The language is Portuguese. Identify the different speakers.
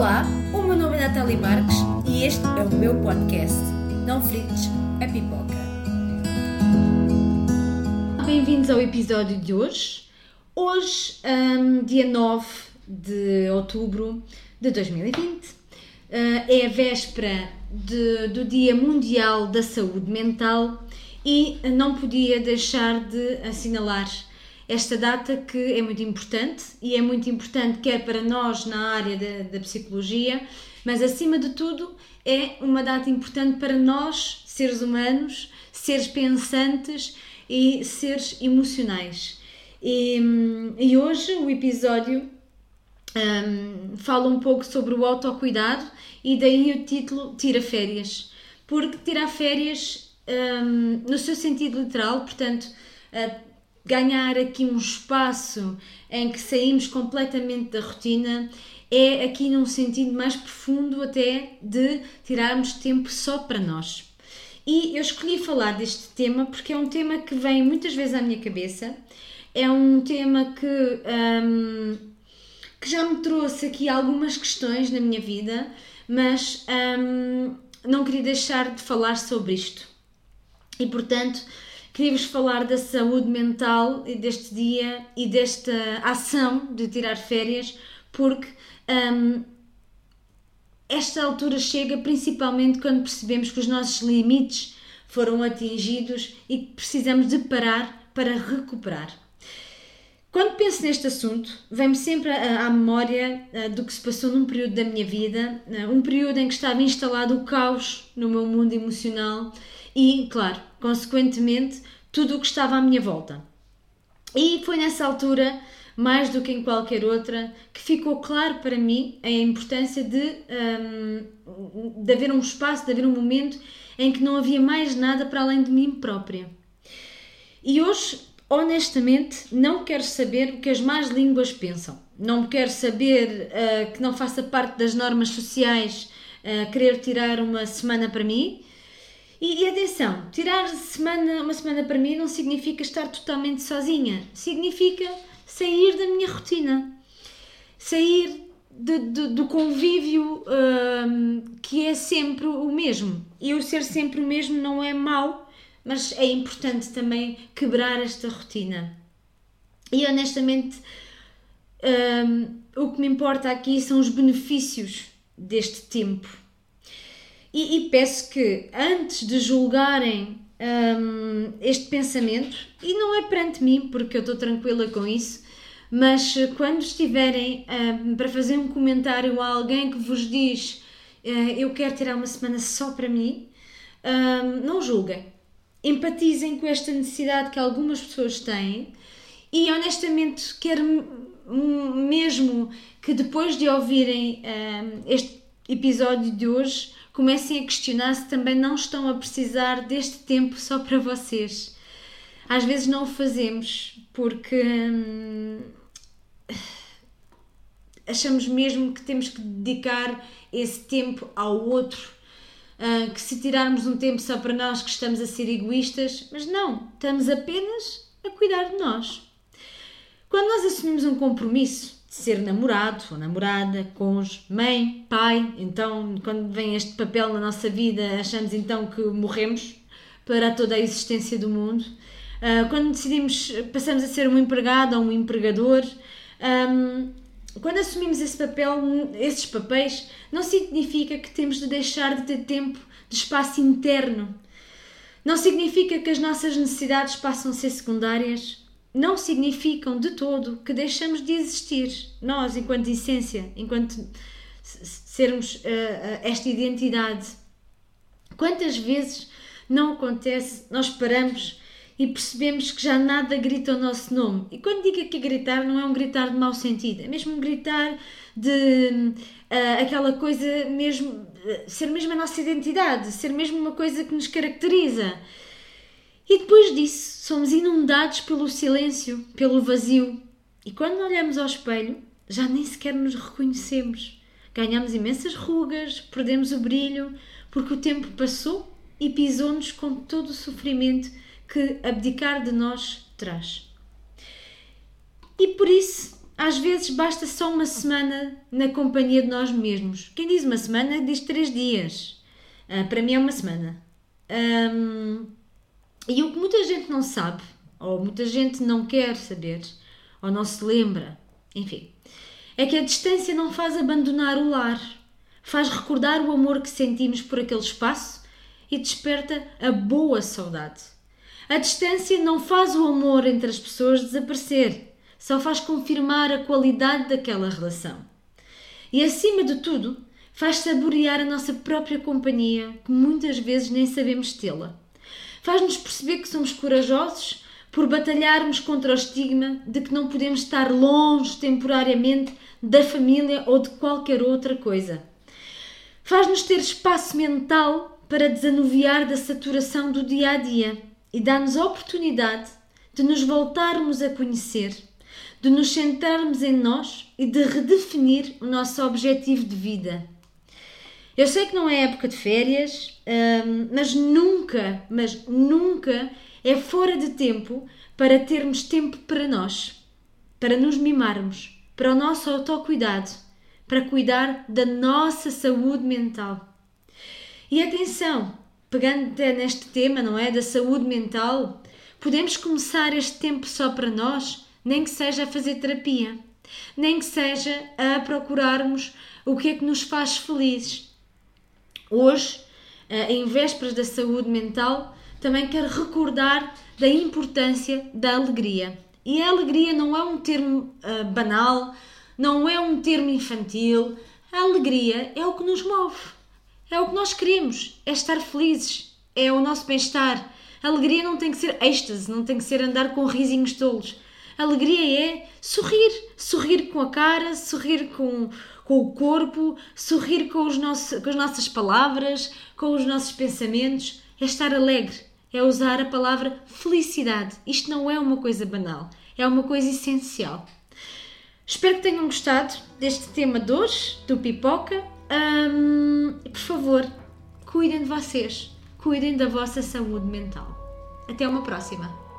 Speaker 1: Olá, o meu nome é Natália Marques e este é o meu podcast. Não frites a pipoca.
Speaker 2: Bem-vindos ao episódio de hoje. Hoje, hum, dia 9 de outubro de 2020, eh, é a véspera de- do Dia Mundial da Saúde Mental e não podia deixar de assinalar esta data que é muito importante e é muito importante quer para nós na área da, da psicologia, mas acima de tudo é uma data importante para nós, seres humanos, seres pensantes e seres emocionais. E, e hoje o episódio hum, fala um pouco sobre o autocuidado e daí o título Tira Férias. Porque tirar férias, hum, no seu sentido literal, portanto, ah, ganhar aqui um espaço em que saímos completamente da rotina, é aqui num sentido mais profundo até de tirarmos tempo só para nós. E eu escolhi falar deste tema porque é um tema que vem muitas vezes à minha cabeça, é um tema que, hum, que já me trouxe aqui algumas questões na minha vida, mas hum, não queria deixar de falar sobre isto. E portanto, queria-vos falar da saúde mental deste dia e desta ação de tirar férias, porque hum, esta altura chega principalmente quando percebemos que os nossos limites foram atingidos e que precisamos de parar para recuperar. Quando penso neste assunto, vem-me sempre à memória ah, do que se passou num período da minha vida, ah, um período em que estava instalado o caos no meu mundo emocional e, claro, consequentemente, tudo o que estava à minha volta. E foi nessa altura, mais do que em qualquer outra, que ficou claro para mim a importância de, hum, de haver um espaço, de haver um momento em que não havia mais nada para além de mim própria. E hoje, honestamente, não quero saber o que as más línguas pensam. Não quero saber ah, que não faça parte das normas sociais ah, querer tirar uma semana para mim. E, e atenção, tirar semana, uma semana para mim não significa estar totalmente sozinha. Significa sair da minha rotina. Sair de- de- do convívio hum, que é sempre o mesmo. E o ser sempre o mesmo não é mau, mas é importante também quebrar esta rotina. E honestamente, hum, o que me importa aqui são os benefícios deste tempo. E, e peço que, antes de julgarem hum, este pensamento, e não é perante mim, porque eu estou tranquila com isso, mas eh, quando estiverem hum, para fazer um comentário a alguém que vos diz eh, eu quero tirar uma semana só para mim, hum, não julguem. Empatizem com esta necessidade que algumas pessoas têm e honestamente quero mesmo que depois de ouvirem hum, este episódio de hoje comecem a questionar se também não estão a precisar deste tempo só para vocês. Às vezes não o fazemos porque hum, achamos mesmo que temos que dedicar esse tempo ao outro. Ah, que se tirarmos um tempo só para nós que estamos a ser egoístas, mas não, estamos apenas a cuidar de nós. Quando nós assumimos um compromisso ser namorado ou namorada, cônjuge, mãe, pai, então quando vem este papel na nossa vida, achamos então que morremos para toda a existência do mundo. Ah, quando decidimos, passamos a ser um empregado ou um empregador, quando assumimos esse papel, esses papéis, não significa que temos de deixar de ter tempo de espaço interno. Não significa que as nossas necessidades passam a ser secundárias. Não significam de todo que deixamos de existir, nós, enquanto essência, enquanto sermos ah, esta identidade. Quantas vezes não acontece, nós paramos e percebemos que já nada grita o nosso nome. E quando digo aqui gritar, não é um gritar de mau sentido, é mesmo um gritar de ah, aquela coisa mesmo, ah, ser mesmo a nossa identidade, ser mesmo uma coisa que nos caracteriza. E depois disso, somos inundados pelo silêncio, pelo vazio. E quando olhamos ao espelho, já nem sequer nos reconhecemos. Ganhamos imensas rugas, perdemos o brilho, porque o tempo passou e pisou-nos com todo o sofrimento que abdicar de nós traz. E por isso, às vezes basta só uma semana na companhia de nós mesmos. Quem diz uma semana diz três dias. Uh, para mim é uma semana. Um, e o que muita gente não sabe, ou muita gente não quer saber, ou não se lembra, enfim, é que a distância não faz abandonar o lar, faz recordar o amor que sentimos por aquele espaço e desperta a boa saudade. A distância não faz o amor entre as pessoas desaparecer, só faz confirmar a qualidade daquela relação. E acima de tudo, faz saborear a nossa própria companhia, que muitas vezes nem sabemos tê-la. Faz-nos perceber que somos corajosos por batalharmos contra o estigma de que não podemos estar longe temporariamente da família ou de qualquer outra coisa. Faz-nos ter espaço mental para desanuviar da saturação do dia a dia e dá-nos a oportunidade de nos voltarmos a conhecer, de nos centrarmos em nós e de redefinir o nosso objetivo de vida. Eu sei que não é época de férias, hum, mas nunca, mas nunca é fora de tempo para termos tempo para nós, para nos mimarmos, para o nosso autocuidado, para cuidar da nossa saúde mental. E atenção, pegando neste tema, não é? Da saúde mental, podemos começar este tempo só para nós, nem que seja a fazer terapia, nem que seja a procurarmos o que é que nos faz felizes. Hoje, eh, em vésperas da saúde mental, também quero recordar da importância da alegria. E a alegria não é um termo uh, banal, não é um termo infantil. A alegria é o que nos move. É o que nós queremos, é estar felizes, é o nosso bem-estar. A alegria não tem que ser êxtase, não tem que ser andar com risinhos tolos. A alegria é sorrir, sorrir com a cara, sorrir com, com o corpo, sorrir com, os nossos, com as nossas palavras, com os nossos pensamentos. É estar alegre, é usar a palavra felicidade. Isto não é uma coisa banal, é uma coisa essencial. Espero que tenham gostado deste tema de hoje, do pipoca. Um, por favor, cuidem de vocês, cuidem da vossa saúde mental. Até uma próxima!